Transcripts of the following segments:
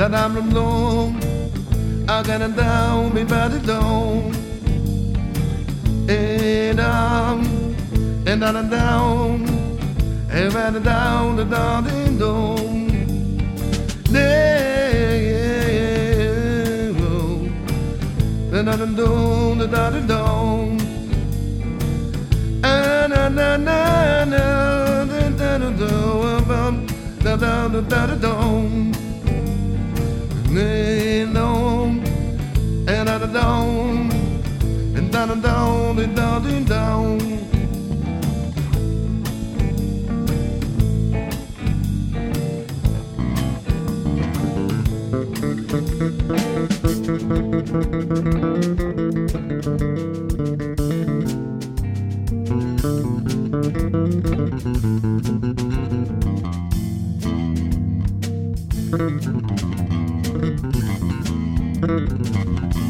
I'm alone. I got it down, me by the dawn. And I'm, and I'm down, and I'm down, the down, the down. And I'm down, the down, the down. And na na na na, da da da da, Ding-dong, and down and down, and down and down, thank you うん。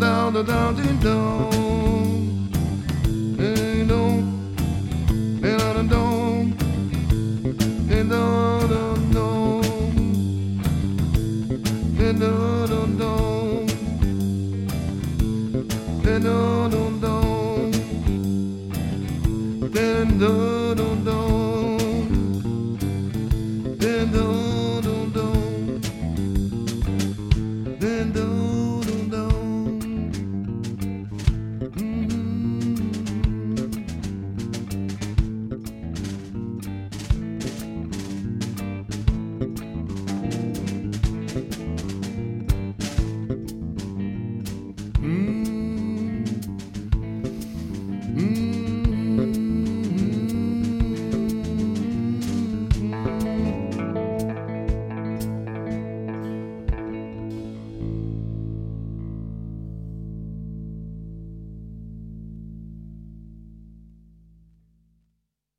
Da, da, da, da, da, dee, da. Hey, no. Hey, da, da, da. Hey, da,